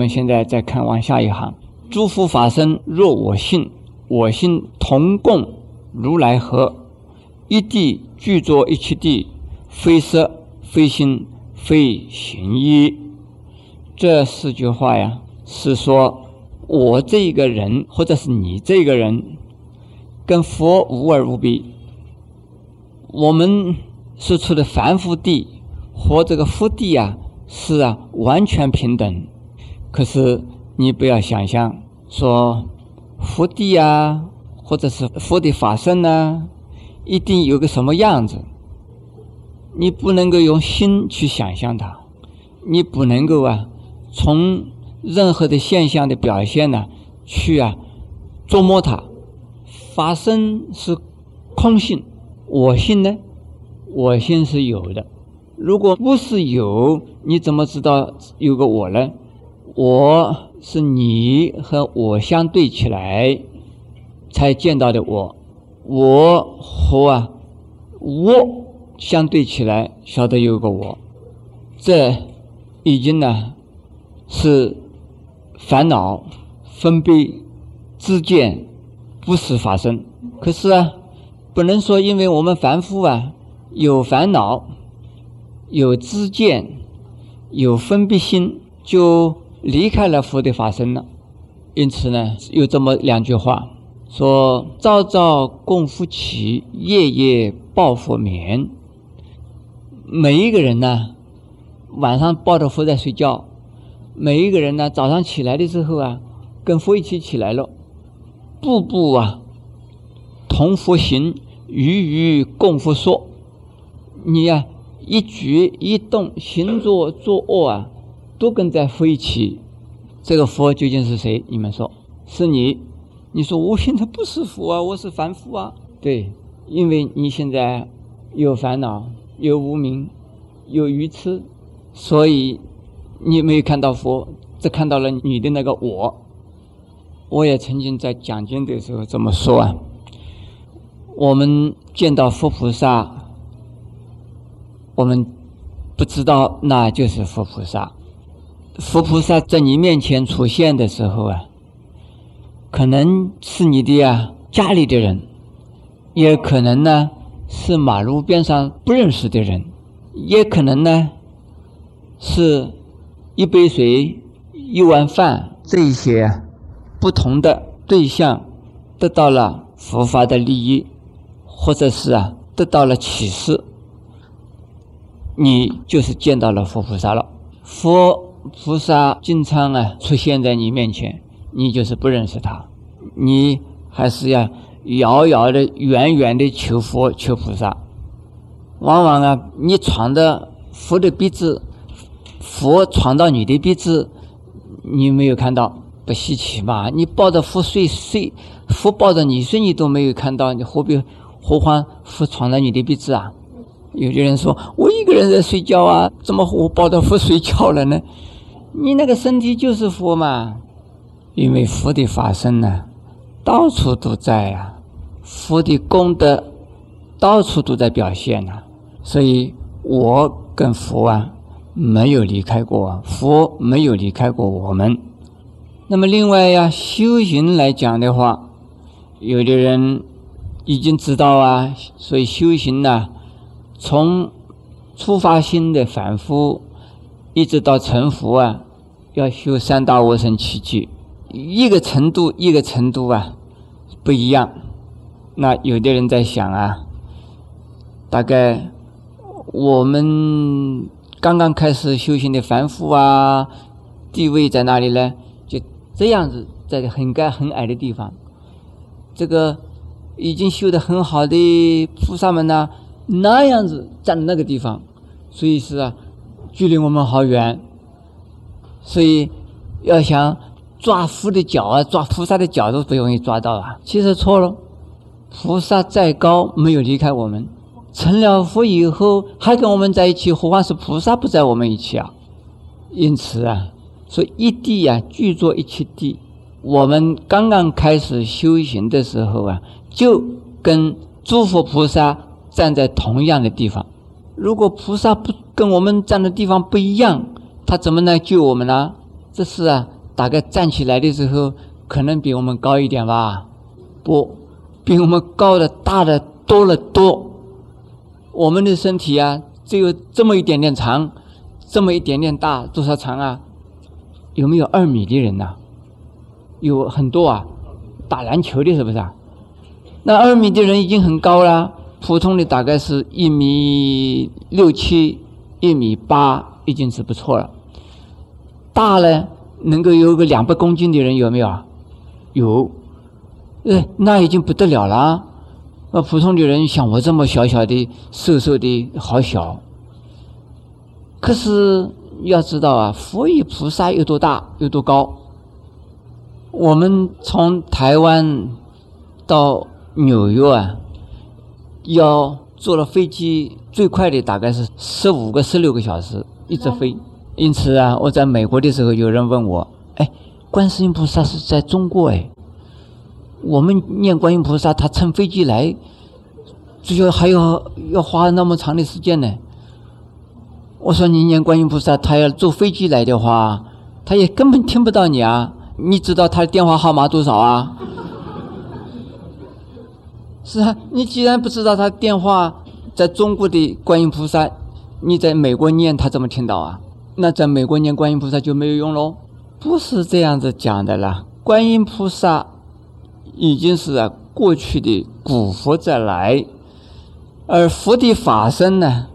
我们现在再看往下一行：诸佛法身若我性，我心同共如来合，一地具作一切地，非色非心非行一。这四句话呀，是说我这个人，或者是你这个人，跟佛无二无别。我们是处的凡夫地和这个福地啊，是啊，完全平等。可是你不要想象说福地啊，或者是佛的法身呢，一定有个什么样子。你不能够用心去想象它，你不能够啊，从任何的现象的表现呢，去啊琢磨它。法身是空性。我性呢？我心是有的。如果不是有，你怎么知道有个我呢？我是你和我相对起来才见到的我。我和啊我相对起来，晓得有个我。这已经呢是烦恼、分别、自见，不时发生。可是啊。不能说，因为我们凡夫啊，有烦恼，有知见，有分别心，就离开了佛的法身了。因此呢，有这么两句话：说朝朝供佛起，夜夜抱佛眠。每一个人呢，晚上抱着佛在睡觉；每一个人呢，早上起来的时候啊，跟佛一起起来了，步步啊。同佛行，语语共佛说。你呀，一举一动，行坐坐卧啊，都跟在佛一起。这个佛究竟是谁？你们说，是你？你说我现在不是佛啊，我是凡夫啊。对，因为你现在有烦恼，有无名，有愚痴，所以你没有看到佛，只看到了你的那个我。我也曾经在讲经的时候这么说啊。我们见到佛菩萨，我们不知道那就是佛菩萨。佛菩萨在你面前出现的时候啊，可能是你的呀家里的人，也可能呢是马路边上不认识的人，也可能呢是一杯水、一碗饭这一些不同的对象得到了佛法的利益。或者是啊，得到了启示，你就是见到了佛菩萨了。佛菩萨经常啊出现在你面前，你就是不认识他，你还是要遥遥的、远远的求佛、求菩萨。往往啊，你闯的佛的鼻子，佛闯到你的鼻子，你没有看到，不稀奇吧？你抱着佛睡睡，佛抱着你睡，你都没有看到，你何必？何况佛闯了你的鼻子啊！有的人说：“我一个人在睡觉啊，怎么我抱着佛睡觉了呢？”你那个身体就是佛嘛，因为佛的法身呢，到处都在啊，佛的功德到处都在表现呐。所以我跟佛啊没有离开过，佛没有离开过我们。那么另外呀，修行来讲的话，有的人。已经知道啊，所以修行呢，从初发心的反复，一直到成佛啊，要修三大无生七劫，一个程度一个程度啊不一样。那有的人在想啊，大概我们刚刚开始修行的凡夫啊，地位在哪里呢？就这样子，在很高很矮的地方，这个。已经修得很好的菩萨们呢，那样子站那个地方，所以是啊，距离我们好远。所以要想抓佛的脚啊，抓菩萨的脚都不容易抓到啊。其实错了，菩萨再高没有离开我们，成了佛以后还跟我们在一起，何况是菩萨不在我们一起啊？因此啊，说一地啊，具作一切地。我们刚刚开始修行的时候啊。就跟诸佛菩萨站在同样的地方。如果菩萨不跟我们站的地方不一样，他怎么能救我们呢？这是啊，大概站起来的时候可能比我们高一点吧？不，比我们高的大的多了多。我们的身体啊，只有这么一点点长，这么一点点大，多少长啊？有没有二米的人呐？有很多啊，打篮球的是不是啊？那二米的人已经很高了，普通的大概是一米六七、一米八，已经是不错了。大了能够有个两百公斤的人有没有啊？有，呃，那已经不得了了。那普通的人像我这么小小的、瘦瘦的，好小。可是要知道啊，佛与菩萨有多大、有多高？我们从台湾到纽约啊，要坐了飞机，最快的大概是十五个、十六个小时一直飞。因此啊，我在美国的时候，有人问我：“哎，观世音菩萨是在中国哎？我们念观音菩萨，他乘飞机来，只要还要要花那么长的时间呢？”我说：“你念观音菩萨，他要坐飞机来的话，他也根本听不到你啊！你知道他的电话号码多少啊？” 是啊，你既然不知道他电话，在中国的观音菩萨，你在美国念，他怎么听到啊？那在美国念观音菩萨就没有用喽？不是这样子讲的啦。观音菩萨已经是过去的古佛再来，而佛的法身呢，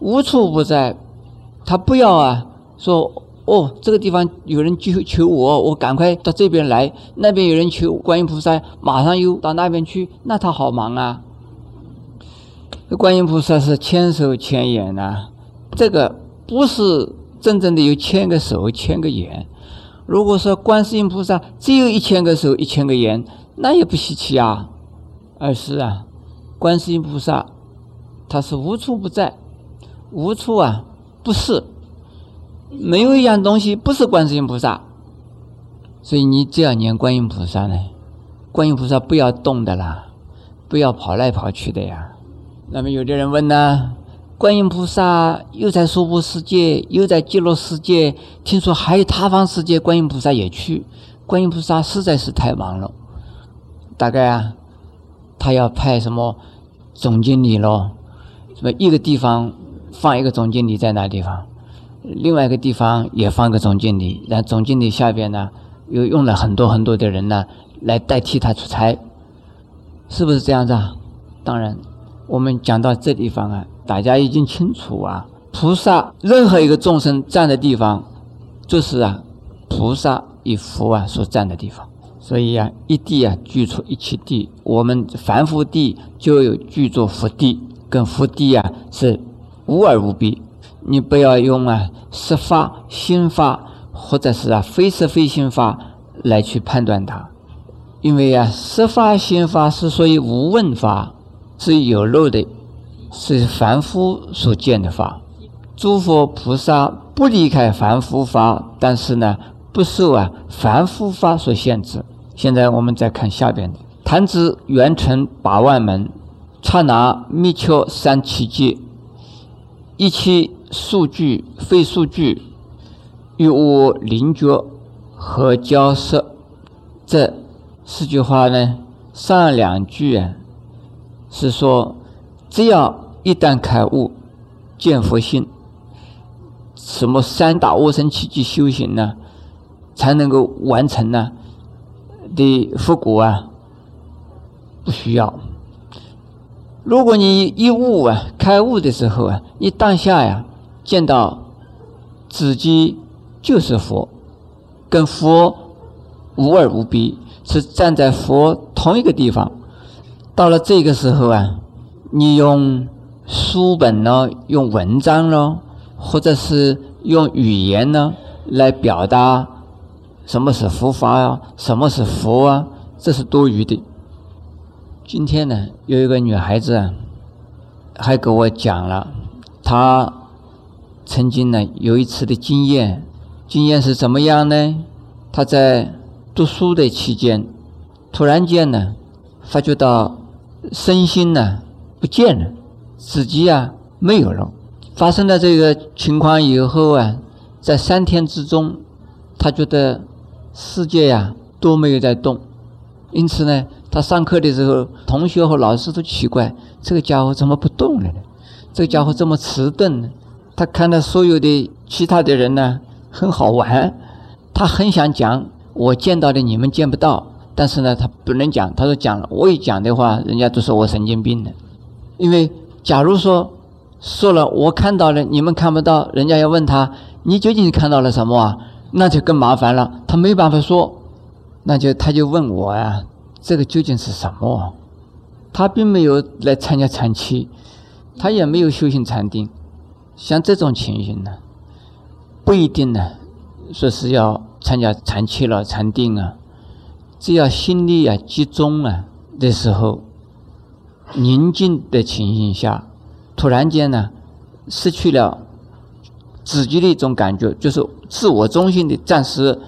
无处不在。他不要啊说哦，这个地方有人求求我，我赶快到这边来；那边有人求观音菩萨，马上又到那边去。那他好忙啊。观音菩萨是千手千眼呐，这个不是。真正的有千个手、千个眼。如果说观世音菩萨只有一千个手、一千个眼，那也不稀奇啊。而是啊，观世音菩萨他是无处不在，无处啊不是，没有一样东西不是观世音菩萨。所以你只要念观音菩萨呢，观音菩萨不要动的啦，不要跑来跑去的呀。那么有的人问呢？观音菩萨又在娑婆世界，又在极乐世界，听说还有他方世界，观音菩萨也去。观音菩萨实在是太忙了，大概啊，他要派什么总经理咯，什么一个地方放一个总经理在那地方，另外一个地方也放个总经理，然后总经理下边呢又用了很多很多的人呢来代替他出差，是不是这样子啊？当然，我们讲到这地方啊。大家已经清楚啊，菩萨任何一个众生站的地方，就是啊，菩萨与佛啊所站的地方。所以啊，一地啊具出一切地，我们凡夫地就有具作佛地，跟佛地啊是无二无别。你不要用啊实法、心法，或者是啊非实非心法来去判断它，因为啊实法、心法是属于无问法，是有漏的。是凡夫所见的法，诸佛菩萨不离开凡夫法，但是呢，不受啊凡夫法所限制。现在我们再看下边的：弹指圆成八万门，刹那密丘三七界，一切数据非数据，与我灵觉和交涉。这四句话呢，上两句啊，是说只要。一旦开悟，见佛性，什么三大阿僧祇劫修行呢，才能够完成呢？的佛果啊，不需要。如果你一悟啊，开悟的时候啊，你当下呀，见到自己就是佛，跟佛无二无别，是站在佛同一个地方。到了这个时候啊，你用。书本呢，用文章呢，或者是用语言呢，来表达什么是佛法啊，什么是佛啊，这是多余的。今天呢，有一个女孩子啊，还给我讲了，她曾经呢有一次的经验，经验是怎么样呢？她在读书的期间，突然间呢，发觉到身心呢不见了。自己啊没有了，发生了这个情况以后啊，在三天之中，他觉得世界呀都没有在动，因此呢，他上课的时候，同学和老师都奇怪，这个家伙怎么不动了呢？这个家伙这么迟钝呢？他看到所有的其他的人呢，很好玩，他很想讲我见到的你们见不到，但是呢，他不能讲。他说讲了，我一讲的话，人家都说我神经病了。因为假如说说了我看到了，你们看不到，人家要问他你究竟看到了什么啊？那就更麻烦了。他没办法说，那就他就问我呀，这个究竟是什么？他并没有来参加禅期，他也没有修行禅定。像这种情形呢，不一定呢，说是要参加禅期了、禅定啊，只要心力啊集中啊的时候，宁静的情形下，突然间呢，失去了自己的一种感觉，就是自我中心的暂时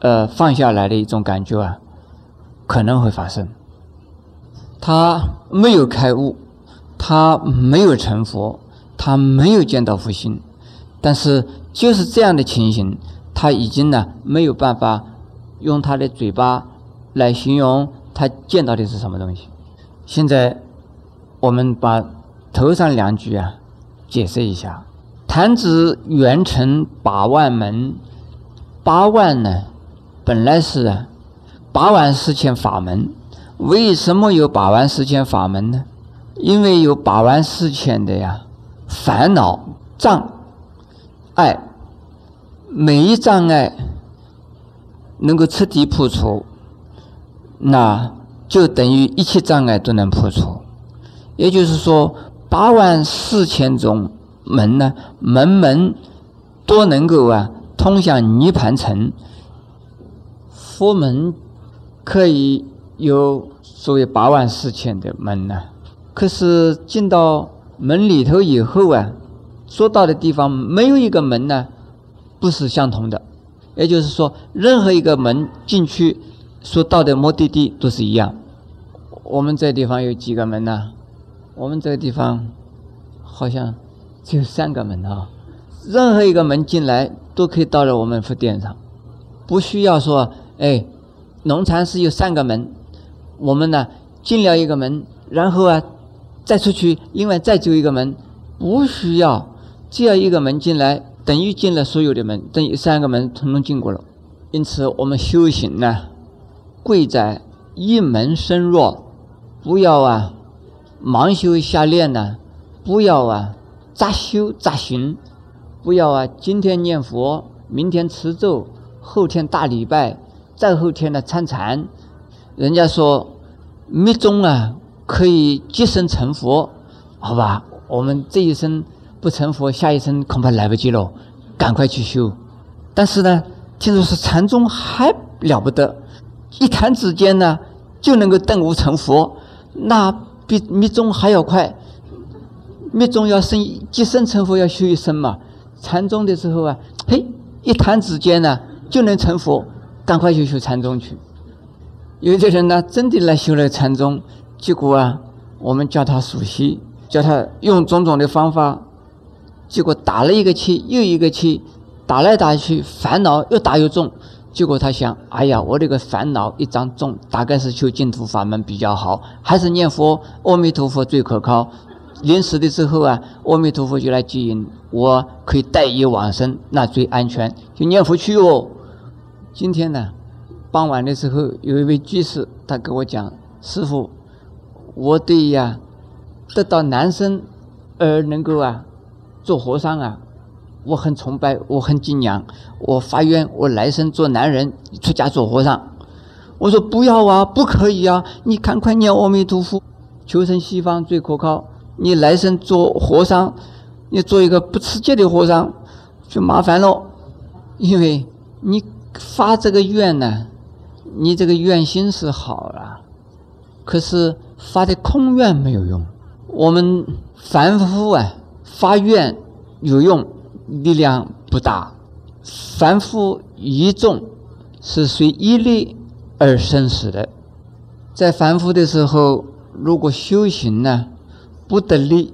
呃放下来的一种感觉啊，可能会发生。他没有开悟，他没有成佛。他没有见到佛心，但是就是这样的情形，他已经呢没有办法用他的嘴巴来形容他见到的是什么东西。现在我们把头上两句啊解释一下：弹指圆成八万门，八万呢本来是啊八万四千法门，为什么有八万四千法门呢？因为有八万四千的呀。烦恼障碍，每一障碍能够彻底破除，那就等于一切障碍都能破除。也就是说，八万四千种门呢，门门都能够啊通向涅盘城。佛门可以有所谓八万四千的门呢，可是进到。门里头以后啊，说到的地方没有一个门呢，不是相同的。也就是说，任何一个门进去，所到的目的地都是一样。我们这地方有几个门呢？我们这个地方好像只有三个门啊。任何一个门进来都可以到了我们佛殿上，不需要说，哎，农禅寺有三个门，我们呢进了一个门，然后啊。再出去，另外再走一个门，不需要，只要一个门进来，等于进了所有的门，等于三个门统统进过了。因此，我们修行呢，贵在一门深入，不要啊盲修瞎练呢，不要啊杂修杂行，不要啊今天念佛，明天持咒，后天大礼拜，再后天呢参禅。人家说密宗啊。可以即生成佛，好吧？我们这一生不成佛，下一生恐怕来不及了，赶快去修。但是呢，听说是禅宗还了不得，一弹指间呢就能够顿悟成佛，那比密宗还要快。密宗要生即生成佛要修一生嘛，禅宗的时候啊，嘿，一弹指间呢就能成佛，赶快去修禅宗去。有的人呢，真的来修了禅宗。结果啊，我们叫他熟悉，叫他用种种的方法，结果打了一个气又一个气，打来打去，烦恼又大又重。结果他想：哎呀，我这个烦恼一张重，大概是求净土法门比较好，还是念佛阿弥陀佛最可靠。临死的时候啊，阿弥陀佛就来接引，我可以带业往生，那最安全，就念佛去哦。今天呢，傍晚的时候，有一位居士，他跟我讲：师傅。我对呀，得到男生而能够啊做和尚啊，我很崇拜，我很敬仰。我发愿，我来生做男人，出家做和尚。我说不要啊，不可以啊！你赶快念阿弥陀佛，求生西方最可靠。你来生做和尚，你做一个不持戒的和尚就麻烦了，因为你发这个愿呢，你这个愿心是好了，可是。发的空愿没有用，我们凡夫啊发愿有用，力量不大。凡夫一众是随一力而生死的，在凡夫的时候，如果修行呢不得力，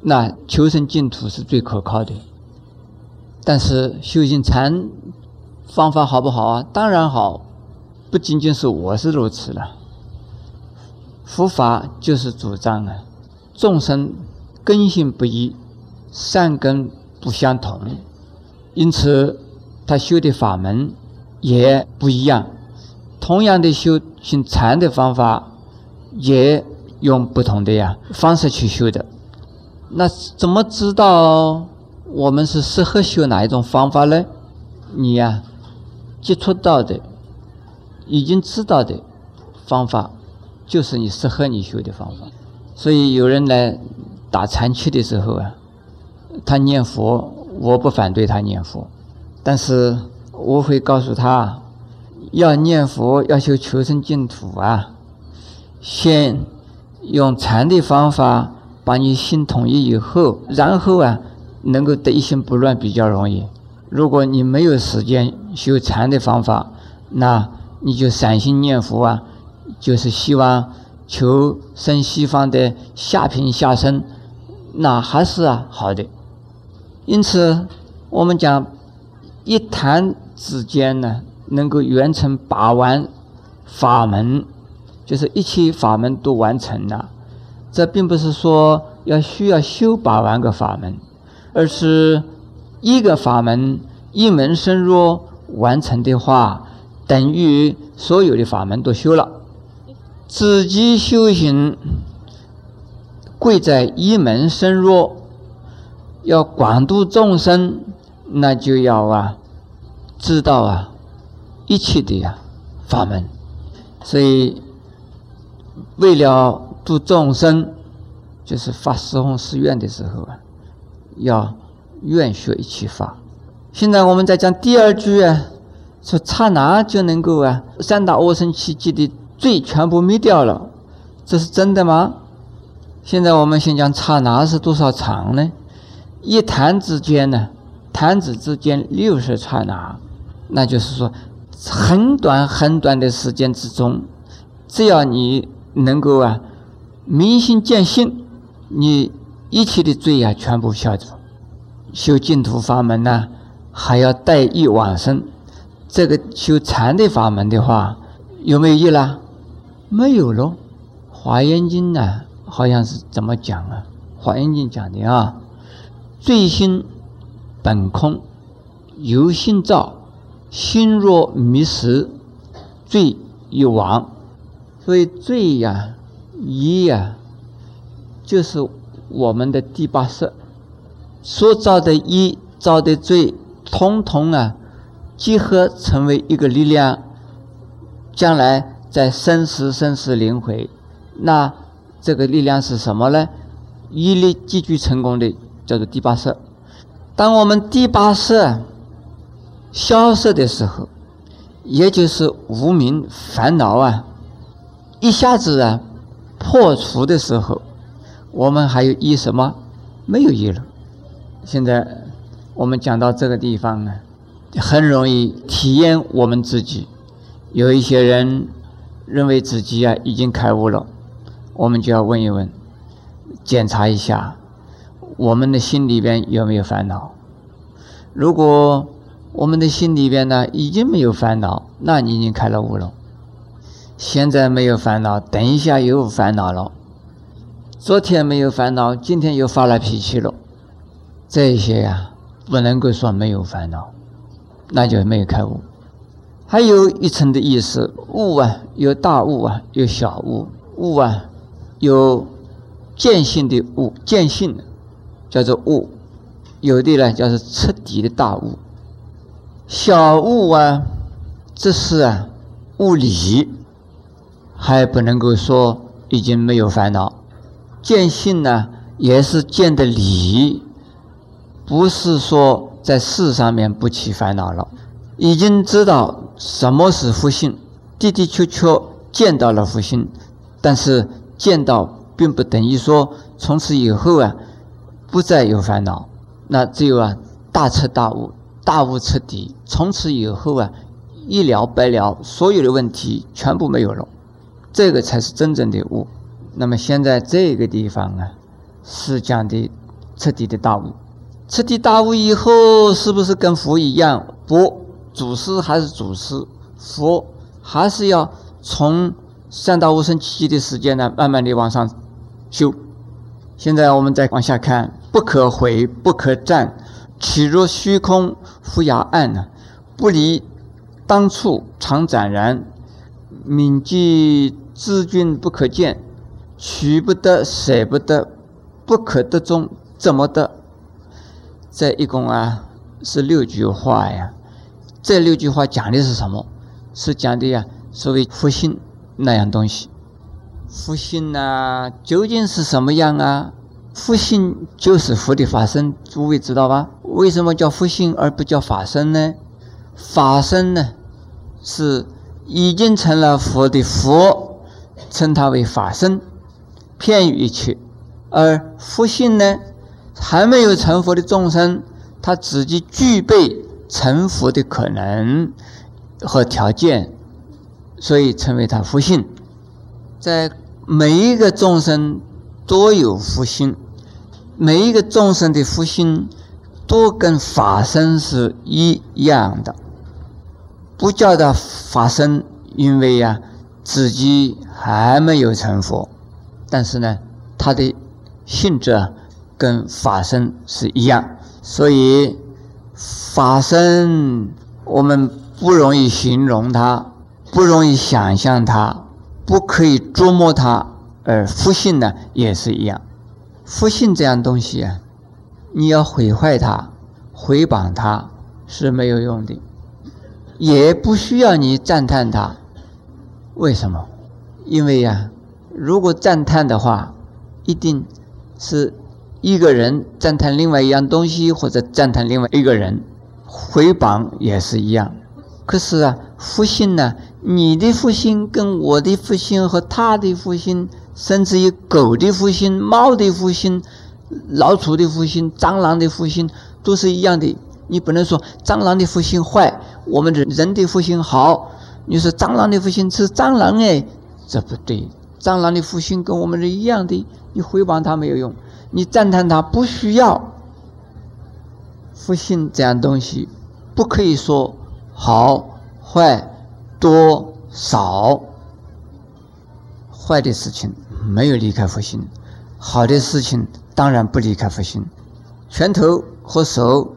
那求生净土是最可靠的。但是修行禅方法好不好啊？当然好，不仅仅是我是如此了。佛法就是主张啊，众生根性不一，善根不相同，因此他修的法门也不一样。同样的修行禅的方法，也用不同的呀方式去修的。那怎么知道我们是适合修哪一种方法呢？你呀，接触到的、已经知道的方法，就是你适合你修的方法。所以有人来打禅期的时候啊，他念佛，我不反对他念佛，但是我会告诉他。要念佛，要求求生净土啊！先用禅的方法把你心统一以后，然后啊，能够得一心不乱比较容易。如果你没有时间修禅的方法，那你就散心念佛啊，就是希望求生西方的下品下生，那还是啊好的。因此，我们讲一谈之间呢。能够完成八万法门，就是一切法门都完成了。这并不是说要需要修八万个法门，而是一个法门一门深入完成的话，等于所有的法门都修了。自己修行贵在一门深入，要广度众生，那就要啊知道啊。一切的呀法门，所以为了度众生，就是发十弘誓愿的时候啊，要愿学一切法。现在我们在讲第二句啊，说刹那就能够啊，三大恶生奇迹的罪全部灭掉了，这是真的吗？现在我们先讲刹那是多少长呢？一弹之间呢，弹指之间六十刹那，那就是说。很短很短的时间之中，只要你能够啊明心见性，你一切的罪啊全部消除。修净土法门呢，还要带一往生。这个修禅的法门的话，有没有意啦？没有喽。华严经呢，好像是怎么讲啊？华严经讲的啊，罪心本空，由心造。心若迷失，罪亦亡。所以罪呀、一呀，就是我们的第八识所造的一造的罪，通通啊结合成为一个力量，将来在生死生死轮回，那这个力量是什么呢？一力积聚成功的叫做第八识。当我们第八识。消失的时候，也就是无名烦恼啊，一下子啊破除的时候，我们还有意什么？没有意了。现在我们讲到这个地方呢，很容易体验我们自己。有一些人认为自己啊已经开悟了，我们就要问一问，检查一下我们的心里边有没有烦恼。如果我们的心里边呢，已经没有烦恼，那你已经开了悟了。现在没有烦恼，等一下又烦恼了。昨天没有烦恼，今天又发了脾气了。这些呀，不能够说没有烦恼，那就没有开悟。还有一层的意思，悟啊，有大悟啊，有小悟。悟啊，有见性的悟，见性叫做悟；有的呢，叫做彻底的大悟。小悟啊，这是啊，悟理，还不能够说已经没有烦恼。见性呢，也是见的理，不是说在事上面不起烦恼了。已经知道什么是福性，的的确确见到了福性，但是见到并不等于说从此以后啊，不再有烦恼。那只有啊，大彻大悟。大悟彻底，从此以后啊，一了百了，所有的问题全部没有了，这个才是真正的悟。那么现在这个地方啊，是讲的彻底的大悟。彻底大悟以后，是不是跟佛一样？不，祖师还是祖师，佛还是要从三到五生七的时间呢，慢慢的往上修。现在我们再往下看，不可回，不可战，体若虚空，复雅暗呢？不离当处，常展然。铭记知君不可见，取不得，舍不得，不可得中，怎么得？这一共啊是六句话呀。这六句话讲的是什么？是讲的呀，所谓福心那样东西。福心呐，究竟是什么样啊？福性就是福的法身，诸位知道吧？为什么叫福性而不叫法身呢？法身呢，是已经成了佛的佛，称它为法身，偏于一切；而福性呢，还没有成佛的众生，他自己具备。成佛的可能和条件，所以称为他福性。在每一个众生都有福心，每一个众生的福心都跟法身是一样的。不叫他法身，因为呀自己还没有成佛，但是呢，他的性质啊跟法身是一样，所以。法身，我们不容易形容它，不容易想象它，不可以捉摸它。而福性呢，也是一样。福性这样东西啊，你要毁坏它、毁谤它是没有用的，也不需要你赞叹它。为什么？因为呀，如果赞叹的话，一定是。一个人赞叹另外一样东西，或者赞叹另外一个人，回谤也是一样。可是啊，福心呢？你的福心跟我的福心和他的福心，甚至于狗的福心、猫的福心、老鼠的福心、蟑螂的福心，都是一样的。你不能说蟑螂的福心坏，我们人人的福心好。你说蟑螂的福心是蟑螂哎，这不对。蟑螂的福心跟我们是一样的，你回谤它没有用。你赞叹他不需要福性这样东西，不可以说好坏多少，坏的事情没有离开福心，好的事情当然不离开福心。拳头和手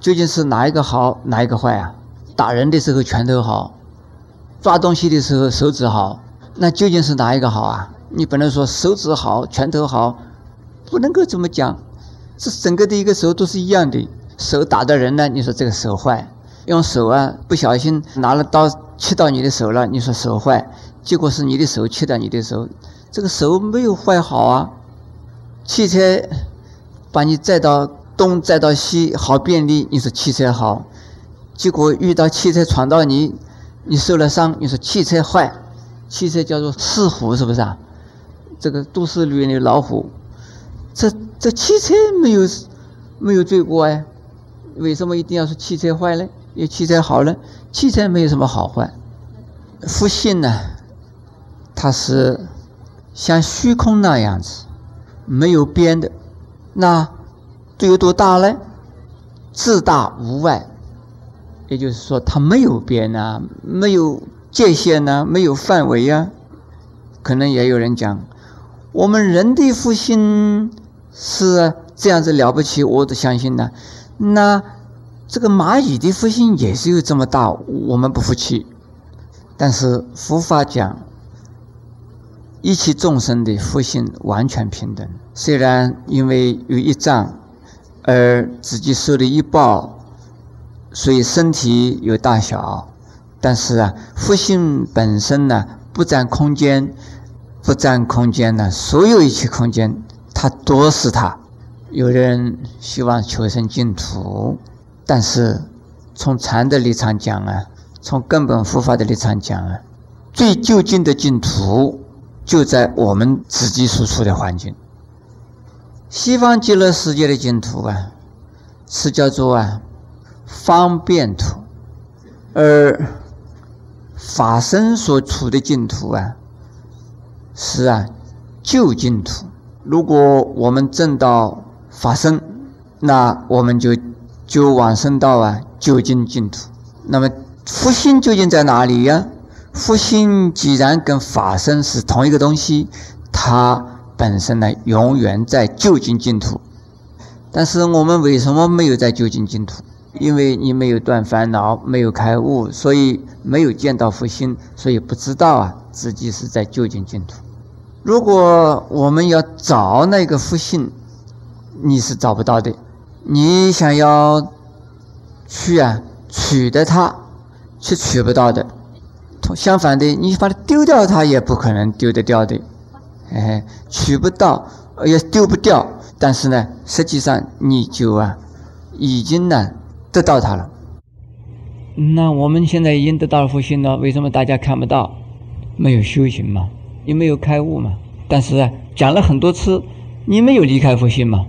究竟是哪一个好，哪一个坏啊？打人的时候拳头好，抓东西的时候手指好，那究竟是哪一个好啊？你不能说手指好，拳头好。不能够这么讲，这整个的一个手都是一样的。手打的人呢，你说这个手坏；用手啊，不小心拿了刀切到你的手了，你说手坏。结果是你的手切到你的手，这个手没有坏好啊。汽车把你载到东载到西，好便利，你说汽车好。结果遇到汽车闯到你，你受了伤，你说汽车坏。汽车叫做是虎，是不是啊？这个都市里面的老虎。这这汽车没有没有罪过哎，为什么一定要说汽车坏呢？因为汽车好呢？汽车没有什么好坏。福性呢，它是像虚空那样子，没有边的。那这有多大呢？自大无外，也就是说它没有边啊，没有界限呐，没有范围呀。可能也有人讲，我们人的福性。是，这样子了不起，我都相信呢。那这个蚂蚁的福心也是有这么大，我们不服气。但是佛法讲，一切众生的福性完全平等。虽然因为有一障而自己受的一报，所以身体有大小，但是啊，福性本身呢，不占空间，不占空间呢，所有一切空间。它都是它，有人希望求生净土，但是从禅的立场讲啊，从根本佛法的立场讲啊，最就近的净土就在我们自己所处的环境。西方极乐世界的净土啊，是叫做啊方便土，而法身所处的净土啊，是啊就净土。如果我们证到法身，那我们就就往生到啊究竟净土。那么复兴究竟在哪里呀？复兴既然跟法身是同一个东西，它本身呢永远在究竟净土。但是我们为什么没有在究竟净土？因为你没有断烦恼，没有开悟，所以没有见到复兴，所以不知道啊自己是在究竟净土。如果我们要找那个复兴，你是找不到的。你想要去啊取得它，是取不到的。相反的，你把它丢掉，它也不可能丢得掉的。哎，取不到也丢不掉，但是呢，实际上你就啊已经呢。得到它了，那我们现在已经得到了复兴了，为什么大家看不到？没有修行嘛，也没有开悟嘛。但是啊，讲了很多次，你没有离开复兴嘛。